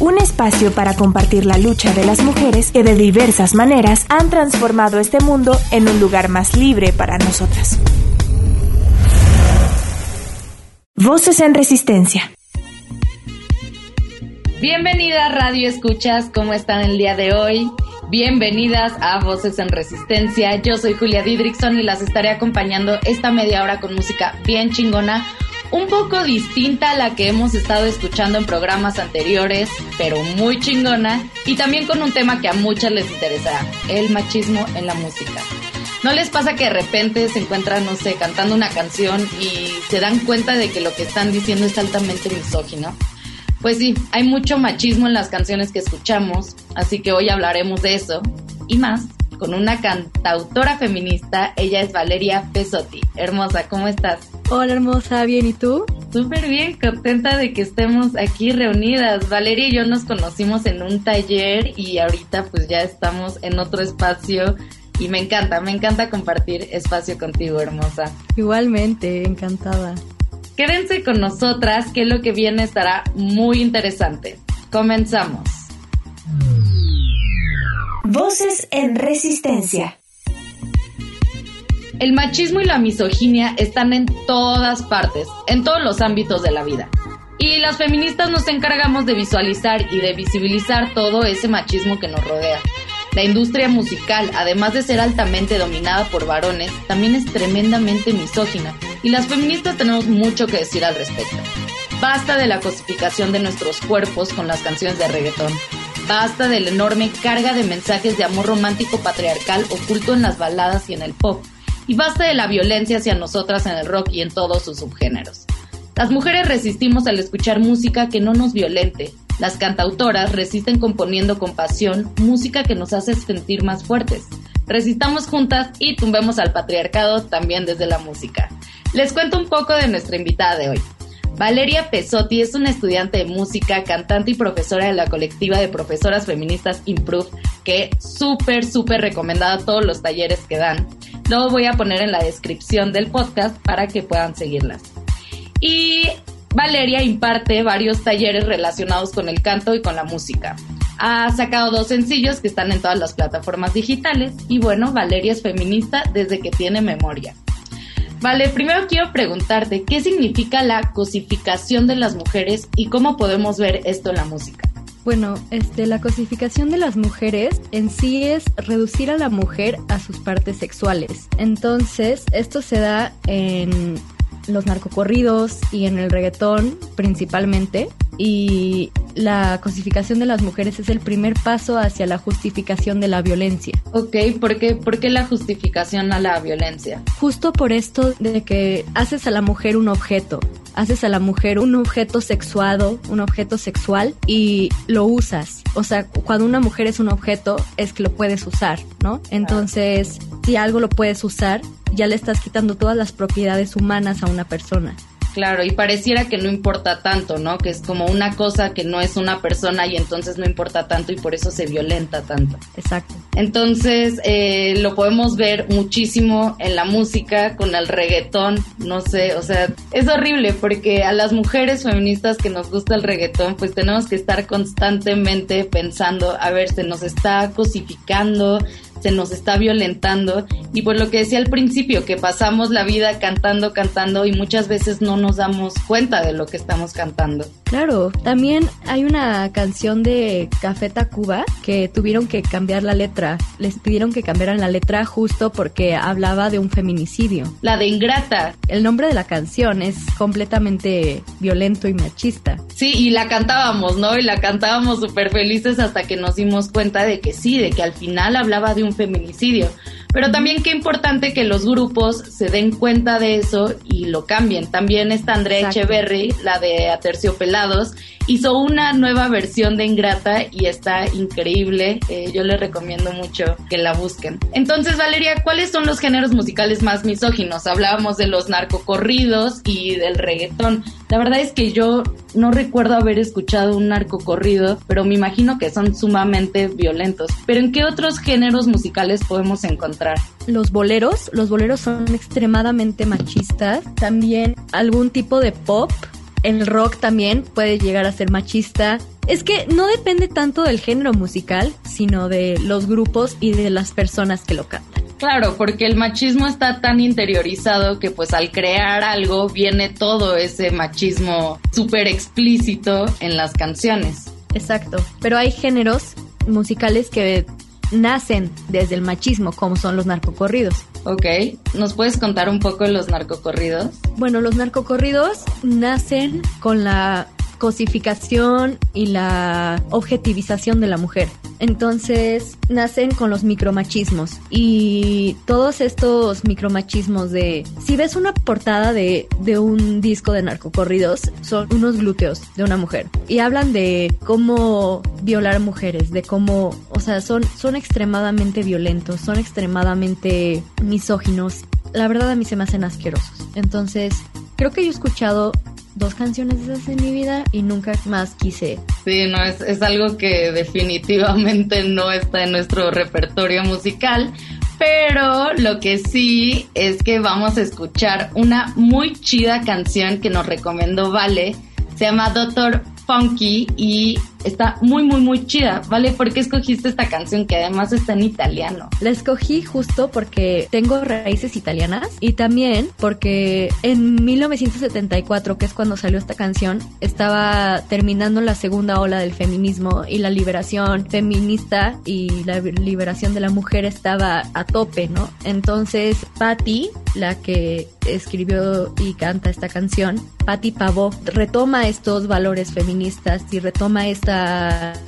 Un espacio para compartir la lucha de las mujeres que de diversas maneras han transformado este mundo en un lugar más libre para nosotras. Voces en Resistencia. Bienvenidas Radio Escuchas, ¿cómo están el día de hoy? Bienvenidas a Voces en Resistencia. Yo soy Julia Didrikson y las estaré acompañando esta media hora con música bien chingona un poco distinta a la que hemos estado escuchando en programas anteriores, pero muy chingona, y también con un tema que a muchas les interesará, el machismo en la música. ¿No les pasa que de repente se encuentran, no sé, cantando una canción y se dan cuenta de que lo que están diciendo es altamente misógino? Pues sí, hay mucho machismo en las canciones que escuchamos, así que hoy hablaremos de eso y más con una cantautora feminista. Ella es Valeria Pesotti. Hermosa, ¿cómo estás? Hola hermosa, bien, ¿y tú? Súper bien, contenta de que estemos aquí reunidas. Valeria y yo nos conocimos en un taller y ahorita pues ya estamos en otro espacio y me encanta, me encanta compartir espacio contigo, hermosa. Igualmente, encantada. Quédense con nosotras, que lo que viene estará muy interesante. Comenzamos. Voces en Resistencia. El machismo y la misoginia están en todas partes, en todos los ámbitos de la vida. Y las feministas nos encargamos de visualizar y de visibilizar todo ese machismo que nos rodea. La industria musical, además de ser altamente dominada por varones, también es tremendamente misógina y las feministas tenemos mucho que decir al respecto. Basta de la cosificación de nuestros cuerpos con las canciones de reggaetón. Basta de la enorme carga de mensajes de amor romántico patriarcal oculto en las baladas y en el pop. Y basta de la violencia hacia nosotras en el rock y en todos sus subgéneros. Las mujeres resistimos al escuchar música que no nos violente. Las cantautoras resisten componiendo con pasión música que nos hace sentir más fuertes. Resistamos juntas y tumbemos al patriarcado también desde la música. Les cuento un poco de nuestra invitada de hoy. Valeria Pesotti es una estudiante de música, cantante y profesora de la colectiva de profesoras feministas Improve, que súper, súper recomendada todos los talleres que dan. Lo voy a poner en la descripción del podcast para que puedan seguirlas. Y Valeria imparte varios talleres relacionados con el canto y con la música. Ha sacado dos sencillos que están en todas las plataformas digitales y bueno, Valeria es feminista desde que tiene memoria. Vale, primero quiero preguntarte, ¿qué significa la cosificación de las mujeres y cómo podemos ver esto en la música? Bueno, este, la cosificación de las mujeres en sí es reducir a la mujer a sus partes sexuales. Entonces, esto se da en los narcocorridos y en el reggaetón principalmente. Y la cosificación de las mujeres es el primer paso hacia la justificación de la violencia. Ok, ¿por qué, ¿por qué la justificación a la violencia? Justo por esto de que haces a la mujer un objeto, haces a la mujer un objeto sexuado, un objeto sexual y lo usas. O sea, cuando una mujer es un objeto es que lo puedes usar, ¿no? Entonces, si algo lo puedes usar, ya le estás quitando todas las propiedades humanas a una persona. Claro, y pareciera que no importa tanto, ¿no? Que es como una cosa que no es una persona y entonces no importa tanto y por eso se violenta tanto. Exacto. Entonces, eh, lo podemos ver muchísimo en la música, con el reggaetón, no sé, o sea, es horrible porque a las mujeres feministas que nos gusta el reggaetón, pues tenemos que estar constantemente pensando, a ver, se nos está cosificando, se nos está violentando y por lo que decía al principio, que pasamos la vida cantando, cantando y muchas veces no nos damos cuenta de lo que estamos cantando. Claro, también hay una canción de Café Tacuba que tuvieron que cambiar la letra, les pidieron que cambiaran la letra justo porque hablaba de un feminicidio. La de Ingrata. El nombre de la canción es completamente violento y machista. Sí, y la cantábamos, ¿no? Y la cantábamos súper felices hasta que nos dimos cuenta de que sí, de que al final hablaba de un feminicidio. Pero también qué importante que los grupos se den cuenta de eso y lo cambien. También está Andrea Echeverry, la de Aterciopelados, hizo una nueva versión de Ingrata y está increíble. Eh, yo les recomiendo mucho que la busquen. Entonces, Valeria, ¿cuáles son los géneros musicales más misóginos? Hablábamos de los narcocorridos y del reggaetón. La verdad es que yo no recuerdo haber escuchado un narcocorrido, pero me imagino que son sumamente violentos. Pero ¿en qué otros géneros musicales podemos encontrar? Los boleros, los boleros son extremadamente machistas. También algún tipo de pop el rock también puede llegar a ser machista. Es que no depende tanto del género musical, sino de los grupos y de las personas que lo cantan. Claro, porque el machismo está tan interiorizado que pues al crear algo viene todo ese machismo súper explícito en las canciones. Exacto, pero hay géneros musicales que nacen desde el machismo, como son los narcocorridos. Ok, ¿nos puedes contar un poco los narcocorridos? Bueno, los narcocorridos nacen con la y la objetivización de la mujer. Entonces nacen con los micromachismos y todos estos micromachismos de si ves una portada de, de un disco de narcocorridos son unos glúteos de una mujer y hablan de cómo violar mujeres, de cómo, o sea, son, son extremadamente violentos, son extremadamente misóginos. La verdad a mí se me hacen asquerosos. Entonces, creo que yo he escuchado dos canciones de esas en mi vida y nunca más quise. Sí, no, es, es algo que definitivamente no está en nuestro repertorio musical. Pero lo que sí es que vamos a escuchar una muy chida canción que nos recomendó Vale. Se llama Doctor funky y está muy, muy, muy chida, ¿vale? ¿Por qué escogiste esta canción que además está en italiano? La escogí justo porque tengo raíces italianas y también porque en 1974, que es cuando salió esta canción, estaba terminando la segunda ola del feminismo y la liberación feminista y la liberación de la mujer estaba a tope, ¿no? Entonces, Patti, la que escribió y canta esta canción, Patti Pavó, retoma estos valores feministas y retoma esta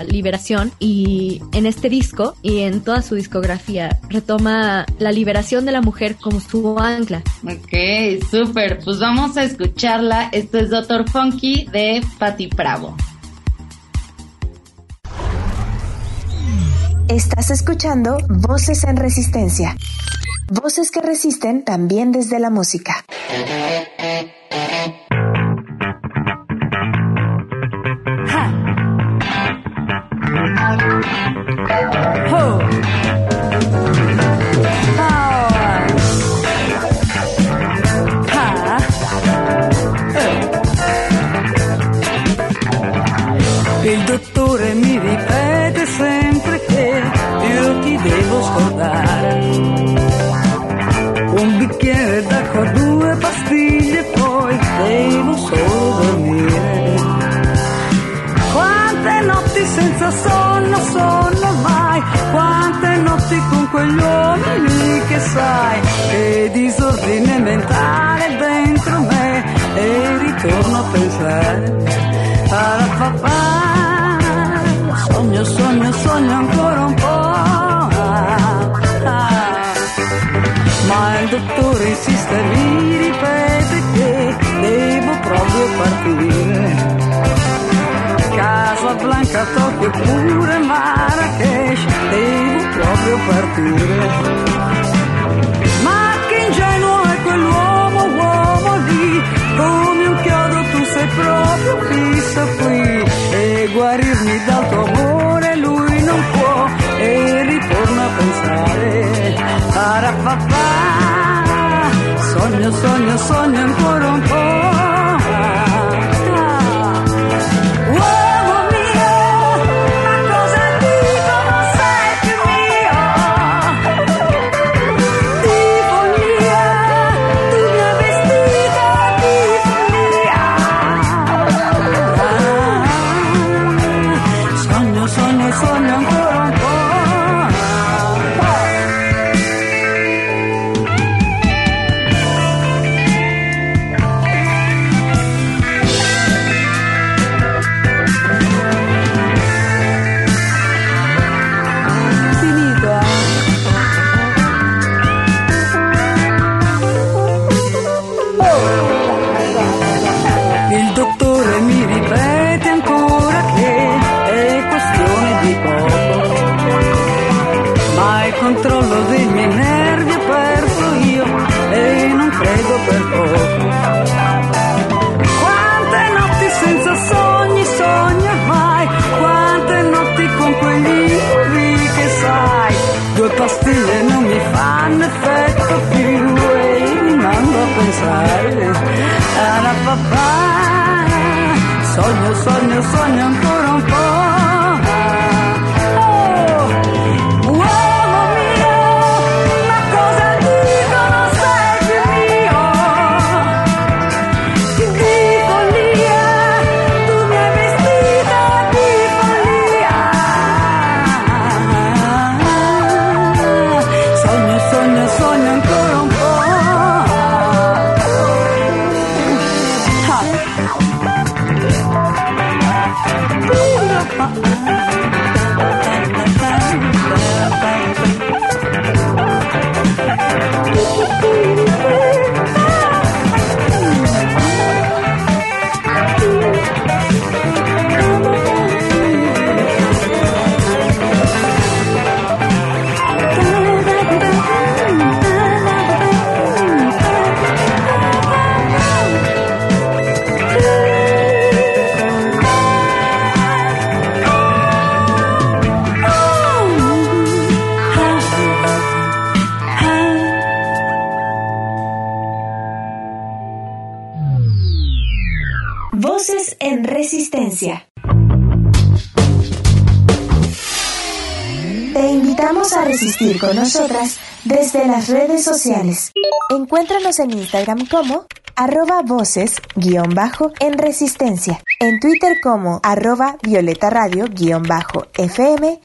liberación y en este disco y en toda su discografía retoma la liberación de la mujer como su ancla. Ok, súper. Pues vamos a escucharla. Esto es Doctor Funky de Patti Bravo. Estás escuchando Voces en Resistencia. Voces que resisten también desde la música. Insiste, mi ripete che devo proprio partire. Casablanca, Tokyo pure Marrakesh, devo proprio partire. Ma che ingenuo è quell'uomo, uomo lì, come un chiodo tu sei proprio fisso qui e guarirmi dal tuo amore lui non può e ritorno a pensare. Parapapà, sogno, sogno, sogno ancora un po'. Due pastiglie non mi fanno effetto più e rimango a pensare alla papà. Sogno, sogno, sogno ancora un po'. Nosotras desde las redes sociales. Encuéntranos en Instagram como arroba voces guion bajo en resistencia, en Twitter como arroba violeta radio guion bajo fm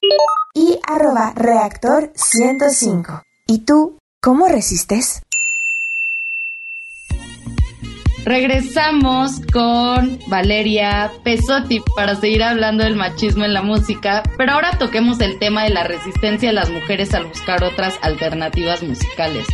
y arroba reactor 105. ¿Y tú cómo resistes? Regresamos con Valeria Pesotti para seguir hablando del machismo en la música, pero ahora toquemos el tema de la resistencia de las mujeres al buscar otras alternativas musicales.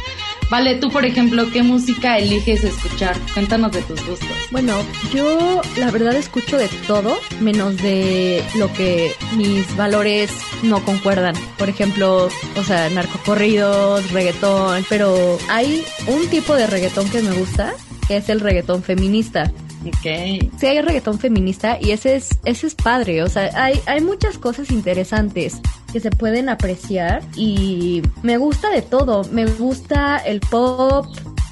Vale, tú por ejemplo, ¿qué música eliges escuchar? Cuéntanos de tus gustos. Bueno, yo la verdad escucho de todo, menos de lo que mis valores no concuerdan. Por ejemplo, o sea, narcocorridos, reggaetón, pero hay un tipo de reggaetón que me gusta es el reggaetón feminista. Ok. Sí, hay reggaetón feminista y ese es, ese es padre. O sea, hay, hay muchas cosas interesantes que se pueden apreciar y me gusta de todo. Me gusta el pop,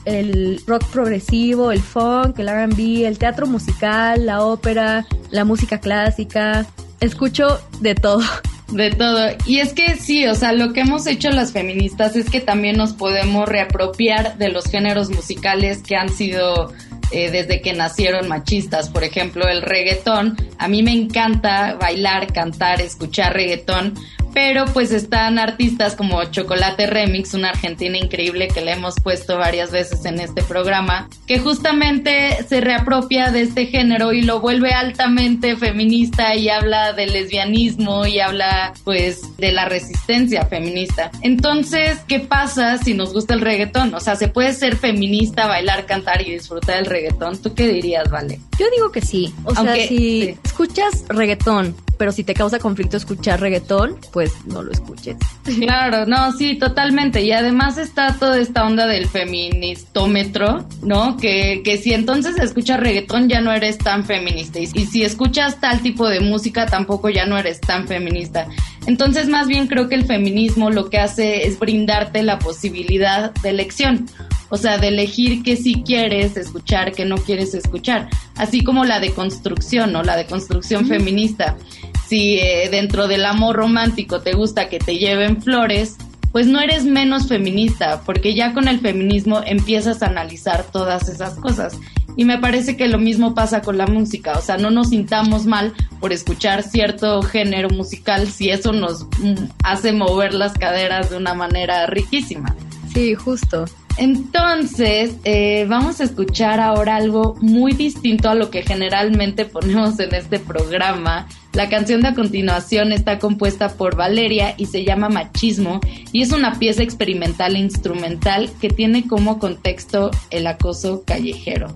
el rock progresivo, el funk, el RB, el teatro musical, la ópera, la música clásica. Escucho de todo. De todo. Y es que sí, o sea, lo que hemos hecho las feministas es que también nos podemos reapropiar de los géneros musicales que han sido eh, desde que nacieron machistas. Por ejemplo, el reggaetón. A mí me encanta bailar, cantar, escuchar reggaetón, pero pues están artistas como Chocolate Remix, una argentina increíble que le hemos puesto varias veces en este programa, que justamente se reapropia de este género y lo vuelve altamente feminista y habla del lesbianismo y habla pues de la resistencia feminista. Entonces, ¿qué pasa si nos gusta el reggaetón? O sea, ¿se puede ser feminista, bailar, cantar y disfrutar del reggaetón? ¿Tú qué dirías, Vale? Yo digo que sí. O sea, si escuchas reggaetón pero si te causa conflicto escuchar reggaetón, pues no lo escuches. Claro, no, sí, totalmente. Y además está toda esta onda del feministómetro, ¿no? Que, que si entonces escuchas reggaetón ya no eres tan feminista. Y, y si escuchas tal tipo de música tampoco ya no eres tan feminista. Entonces más bien creo que el feminismo lo que hace es brindarte la posibilidad de elección. O sea, de elegir qué sí quieres escuchar, qué no quieres escuchar. Así como la deconstrucción, ¿no? La deconstrucción feminista. Si eh, dentro del amor romántico te gusta que te lleven flores, pues no eres menos feminista, porque ya con el feminismo empiezas a analizar todas esas cosas. Y me parece que lo mismo pasa con la música, o sea, no nos sintamos mal por escuchar cierto género musical si eso nos mm, hace mover las caderas de una manera riquísima. Sí, justo. Entonces, eh, vamos a escuchar ahora algo muy distinto a lo que generalmente ponemos en este programa. La canción de a continuación está compuesta por Valeria y se llama Machismo y es una pieza experimental e instrumental que tiene como contexto el acoso callejero.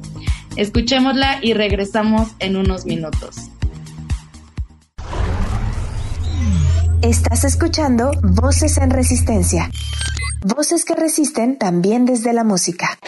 Escuchémosla y regresamos en unos minutos. Estás escuchando Voces en Resistencia. Voces que resisten también desde la música.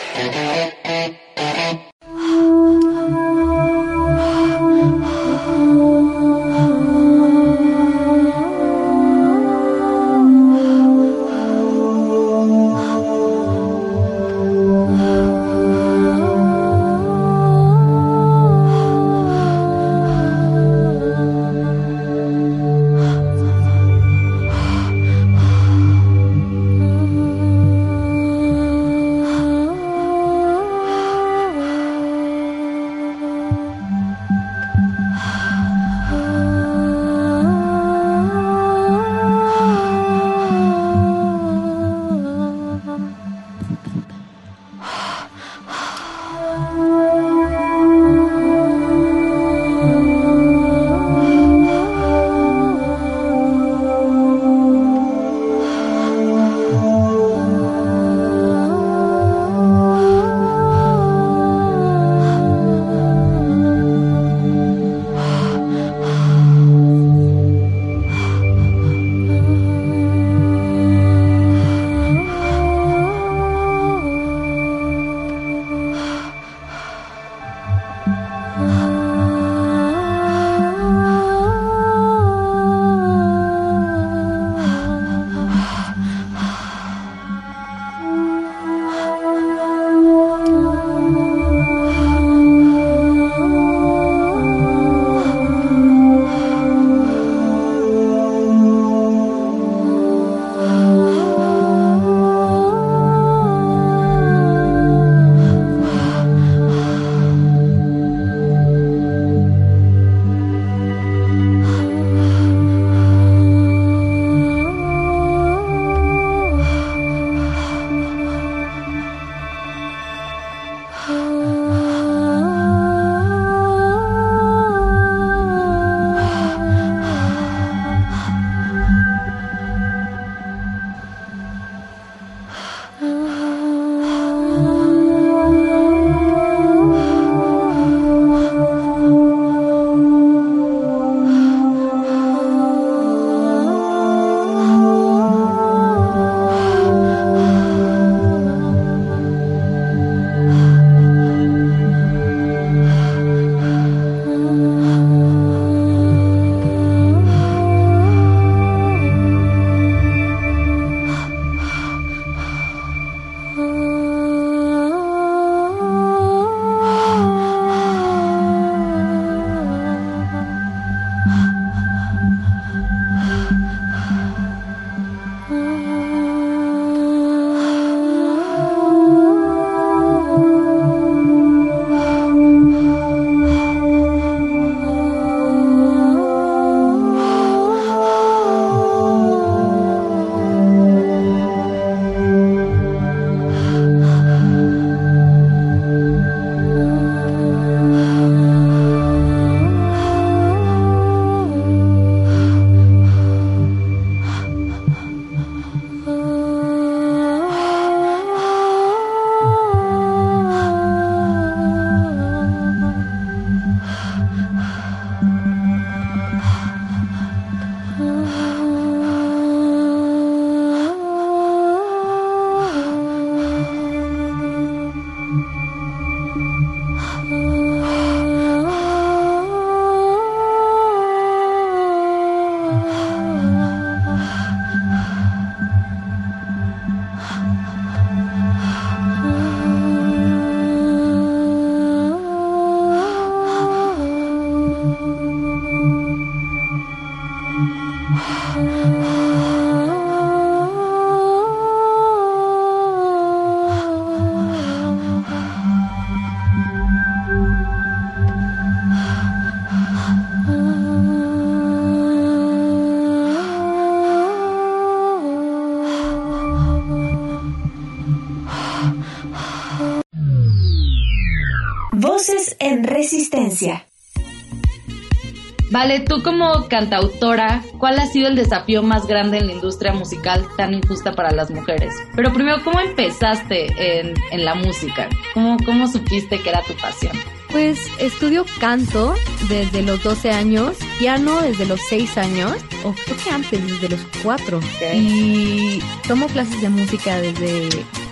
Vale, tú como cantautora, ¿cuál ha sido el desafío más grande en la industria musical tan injusta para las mujeres? Pero primero, ¿cómo empezaste en, en la música? ¿Cómo, ¿Cómo supiste que era tu pasión? Pues estudio canto desde los 12 años, piano desde los 6 años, o creo que antes, desde los 4. Ok. Y tomo clases de música desde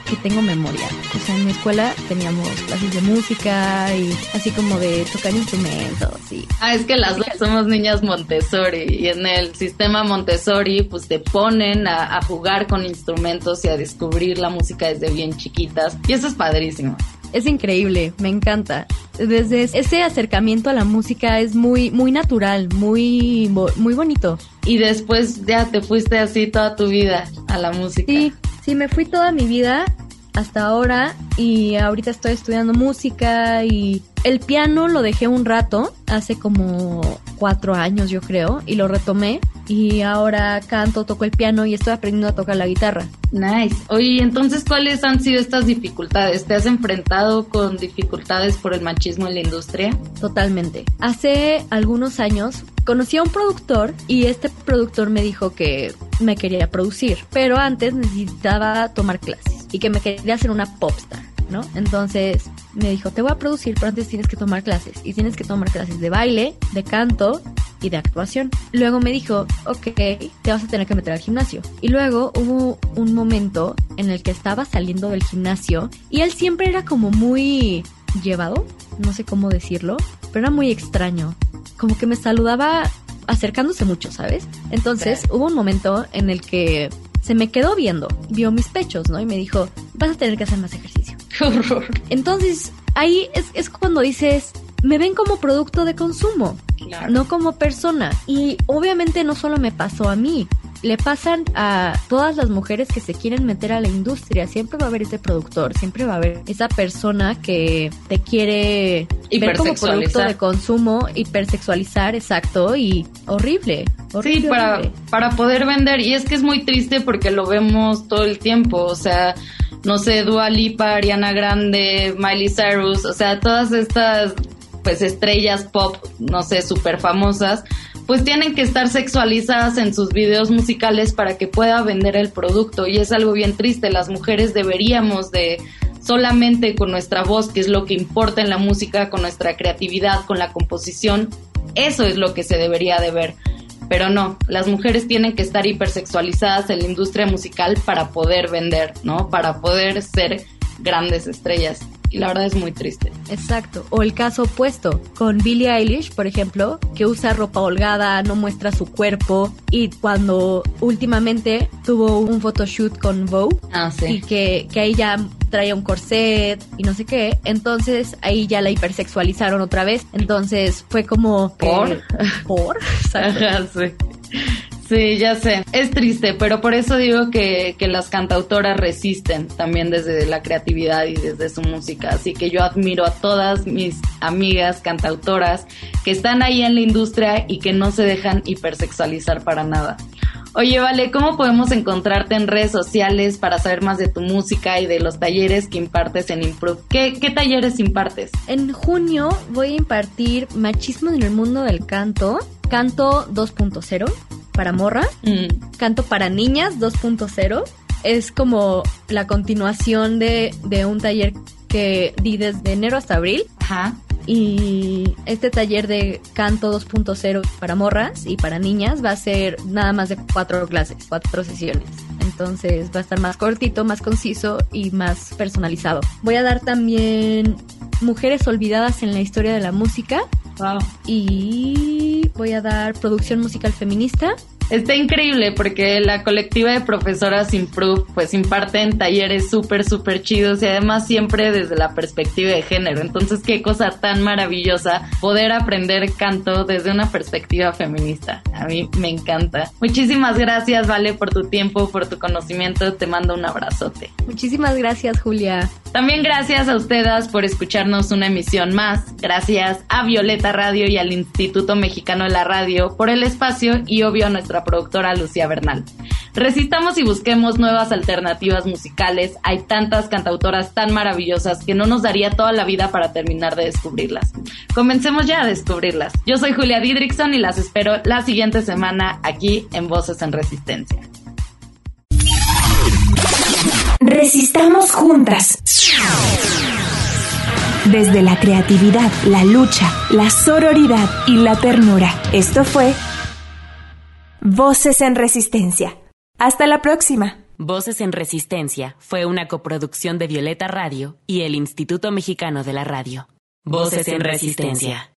que tengo memoria. O sea, en mi escuela teníamos clases de música y así como de tocar instrumentos y Ah, es que las dos somos niñas Montessori y en el sistema Montessori pues te ponen a, a jugar con instrumentos y a descubrir la música desde bien chiquitas y eso es padrísimo. Es increíble, me encanta. Desde ese acercamiento a la música es muy, muy natural, muy, muy bonito. Y después ya te fuiste así toda tu vida a la música. Sí, sí, me fui toda mi vida hasta ahora y ahorita estoy estudiando música y el piano lo dejé un rato, hace como cuatro años yo creo, y lo retomé y ahora canto, toco el piano y estoy aprendiendo a tocar la guitarra. Nice. Oye, entonces, ¿cuáles han sido estas dificultades? ¿Te has enfrentado con dificultades por el machismo en la industria? Totalmente. Hace algunos años conocí a un productor y este productor me dijo que me quería producir, pero antes necesitaba tomar clases y que me quería hacer una popstar, ¿no? Entonces me dijo, te voy a producir, pero antes tienes que tomar clases y tienes que tomar clases de baile, de canto y de actuación. Luego me dijo, ok, te vas a tener que meter al gimnasio. Y luego hubo un momento en el que estaba saliendo del gimnasio y él siempre era como muy llevado, no sé cómo decirlo, pero era muy extraño. Como que me saludaba acercándose mucho, ¿sabes? Entonces hubo un momento en el que se me quedó viendo, vio mis pechos, ¿no? Y me dijo, vas a tener que hacer más ejercicio. ¡Qué horror! Entonces ahí es, es cuando dices, me ven como producto de consumo, Claro. no como persona. Y obviamente no solo me pasó a mí, le pasan a todas las mujeres que se quieren meter a la industria. Siempre va a haber ese productor, siempre va a haber esa persona que te quiere ver como producto de consumo, hipersexualizar, exacto, y horrible. horrible Sí, para, horrible. para poder vender. Y es que es muy triste porque lo vemos todo el tiempo. O sea, no sé, Dua Lipa, Ariana Grande, Miley Cyrus, o sea, todas estas pues estrellas pop, no sé, súper famosas, pues tienen que estar sexualizadas en sus videos musicales para que pueda vender el producto. Y es algo bien triste. Las mujeres deberíamos de solamente con nuestra voz, que es lo que importa en la música, con nuestra creatividad, con la composición, eso es lo que se debería de ver. Pero no, las mujeres tienen que estar hipersexualizadas en la industria musical para poder vender, ¿no? Para poder ser grandes estrellas. Y la verdad es muy triste. Exacto. O el caso opuesto, con Billie Eilish, por ejemplo, que usa ropa holgada, no muestra su cuerpo y cuando últimamente tuvo un photoshoot con Vogue Ah, y sí. que, que ahí ya traía un corset y no sé qué, entonces ahí ya la hipersexualizaron otra vez. Entonces fue como... ¿Por? eh, ¿Por? Exacto. Ajá, sí. Sí, ya sé. Es triste, pero por eso digo que, que las cantautoras resisten también desde la creatividad y desde su música. Así que yo admiro a todas mis amigas cantautoras que están ahí en la industria y que no se dejan hipersexualizar para nada. Oye, Vale, ¿cómo podemos encontrarte en redes sociales para saber más de tu música y de los talleres que impartes en Improve? ¿Qué, qué talleres impartes? En junio voy a impartir Machismo en el mundo del canto, canto 2.0 para morra, Mm, canto para niñas 2.0. Es como la continuación de, de un taller que di desde enero hasta abril. Ajá. Y este taller de canto 2.0 para morras y para niñas va a ser nada más de cuatro clases, cuatro sesiones. Entonces va a estar más cortito, más conciso y más personalizado. Voy a dar también Mujeres olvidadas en la historia de la música Wow. y voy a dar producción musical feminista. Está increíble porque la colectiva de profesoras Improve pues imparten talleres súper, súper chidos y además siempre desde la perspectiva de género. Entonces qué cosa tan maravillosa poder aprender canto desde una perspectiva feminista. A mí me encanta. Muchísimas gracias, Vale, por tu tiempo, por tu conocimiento. Te mando un abrazote. Muchísimas gracias, Julia. También gracias a ustedes por escucharnos una emisión más. Gracias a Violeta Radio y al Instituto Mexicano de la Radio por el espacio y obvio a productora Lucía Bernal. Resistamos y busquemos nuevas alternativas musicales. Hay tantas cantautoras tan maravillosas que no nos daría toda la vida para terminar de descubrirlas. Comencemos ya a descubrirlas. Yo soy Julia Didrickson y las espero la siguiente semana aquí en Voces en Resistencia. Resistamos juntas. Desde la creatividad, la lucha, la sororidad y la ternura. Esto fue Voces en Resistencia. Hasta la próxima. Voces en Resistencia fue una coproducción de Violeta Radio y el Instituto Mexicano de la Radio. Voces en Resistencia.